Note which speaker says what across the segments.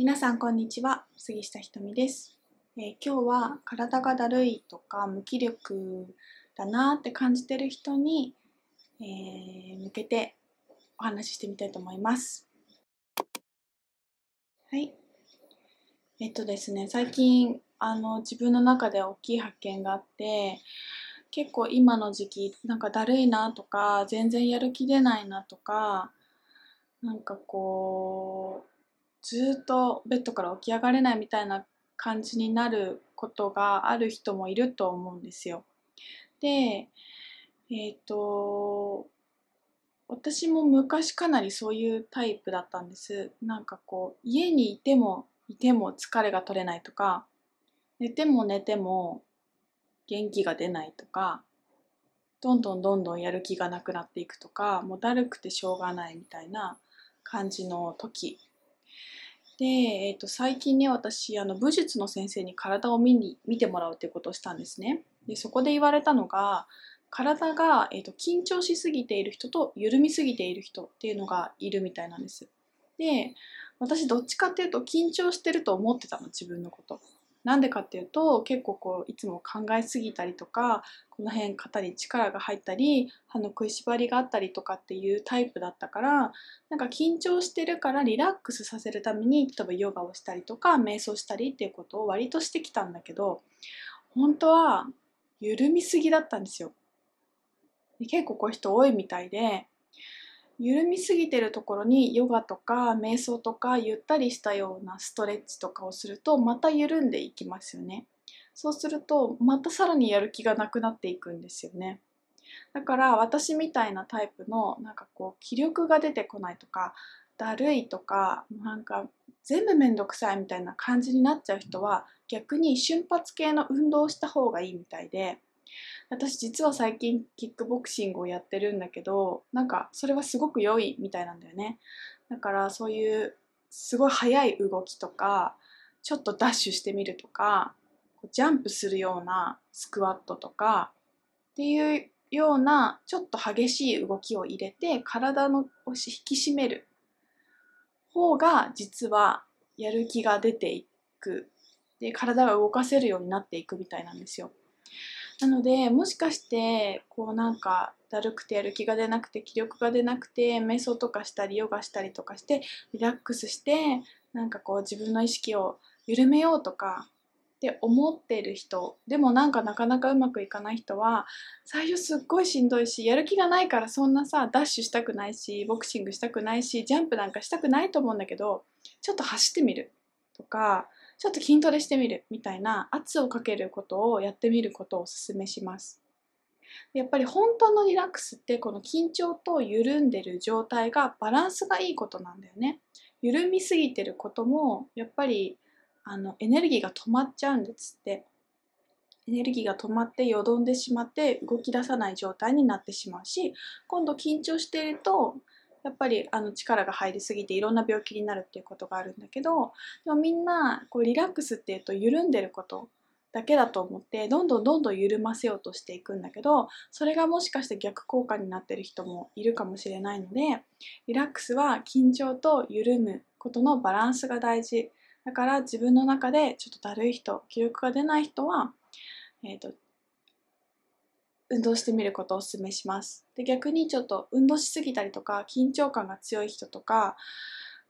Speaker 1: 皆さんこんにちは。杉下ひとみです、えー今日は体がだるいとか無気力だなって感じてる人に、えー向けてお話ししてみたいと思います。はい。えっとですね最近あの自分の中で大きい発見があって結構今の時期なんかだるいなとか全然やる気出ないなとかなんかこうずっとベッドから起き上がれないみたいな感じになることがある人もいると思うんですよ。で、えっ、と、私も昔かなりそういうタイプだったんです。なんかこう、家にいてもいても疲れが取れないとか、寝ても寝ても元気が出ないとか、どんどんどんどんやる気がなくなっていくとか、もうだるくてしょうがないみたいな感じの時で、えー、と最近ね私あの武術の先生に体を見に見てもらうっていうことをしたんですね。でそこで言われたのが体が、えー、と緊張しすぎている人と緩みすぎている人っていうのがいるみたいなんです。で私どっちかっていうと緊張してると思ってたの自分のこと。なんでかっていうと結構こういつも考えすぎたりとかこの辺肩に力が入ったり歯の食いしばりがあったりとかっていうタイプだったからなんか緊張してるからリラックスさせるために例えばヨガをしたりとか瞑想したりっていうことを割としてきたんだけど本当は緩みすぎだったんですよ。で結構こういう人多いみたいで緩みすぎてるところにヨガとか瞑想とかゆったりしたようなストレッチとかをするとまた緩んでいきますよね。そうするとまたさらにやる気がなくなっていくんですよね。だから私みたいなタイプのなんかこう気力が出てこないとかだるいとかなんか全部めんどくさいみたいな感じになっちゃう人は逆に瞬発系の運動をした方がいいみたいで私実は最近キックボクシングをやってるんだけどなんかそれはすごく良いみたいなんだよねだからそういうすごい速い動きとかちょっとダッシュしてみるとかジャンプするようなスクワットとかっていうようなちょっと激しい動きを入れて体のを引き締める方が実はやる気が出ていくで体が動かせるようになっていくみたいなんですよ。なのでもしかしてこうなんかだるくてやる気が出なくて気力が出なくて瞑想とかしたりヨガしたりとかしてリラックスしてなんかこう自分の意識を緩めようとかって思ってる人でもなんかなかなかうまくいかない人は最初すっごいしんどいしやる気がないからそんなさダッシュしたくないしボクシングしたくないしジャンプなんかしたくないと思うんだけどちょっと走ってみるとかちょっと筋トレしてみるみたいな圧をかけることをやってみることをおすすめします。やっぱり本当のリラックスってこの緊張と緩んでる状態がバランスがいいことなんだよね。緩みすぎてることもやっぱりあのエネルギーが止まっちゃうんですって。エネルギーが止まってよどんでしまって動き出さない状態になってしまうし今度緊張しているとやっぱりあの力が入りすぎていろんな病気になるっていうことがあるんだけどでもみんなこうリラックスっていうと緩んでることだけだと思ってどんどんどんどん緩ませようとしていくんだけどそれがもしかして逆効果になってる人もいるかもしれないのでリラックスは緊張と緩むことのバランスが大事。だから自分の中でちょっとだるい人気力が出ない人は、えー、と運動してみることをお勧めします。で逆にちょっと運動しすぎたりとか緊張感が強い人とか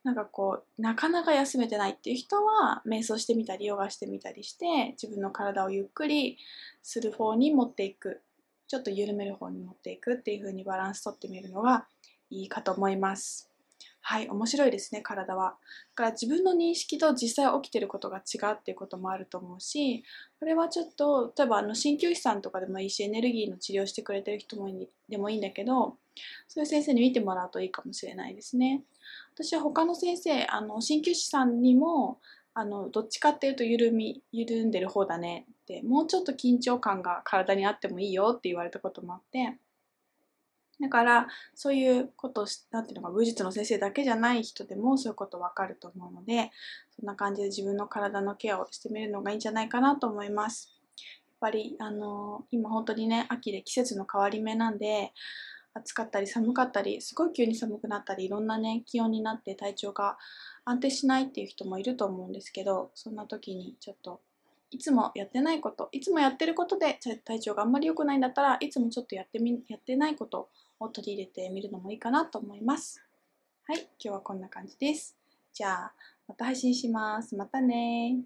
Speaker 1: なんかこうなかなか休めてないっていう人は瞑想してみたりヨガしてみたりして自分の体をゆっくりする方に持っていくちょっと緩める方に持っていくっていう風にバランスとってみるのがいいかと思います。はい、面白いですね、体は。だから自分の認識と実際起きてることが違うっていうこともあると思うし、これはちょっと、例えばあの鍼灸師さんとかでもいいし、エネルギーの治療してくれてる人もでもいいんだけど、そういう先生に見てもらうといいかもしれないですね。私は他の先生、あの鍼灸師さんにも、あのどっちかっていうと緩み緩んでる方だねってもうちょっと緊張感が体にあってもいいよって言われたこともあってだからそういうことをなんていうのか武術の先生だけじゃない人でもそういうこと分かると思うのでそんな感じで自分の体のケアをしてみるのがいいんじゃないかなと思います。やっぱりあの今本当にね秋で季節の変わり目なんで暑かったり寒かったりすごい急に寒くなったりいろんなね気温になって体調が安定しないっていう人もいると思うんですけどそんな時にちょっといつもやってないこといつもやってることで体調があんまり良くないんだったらいつもちょっとやってみやってないことを取り入れてみるのもいいかなと思います。はい今日はこんな感じです。じゃあまた配信します。またね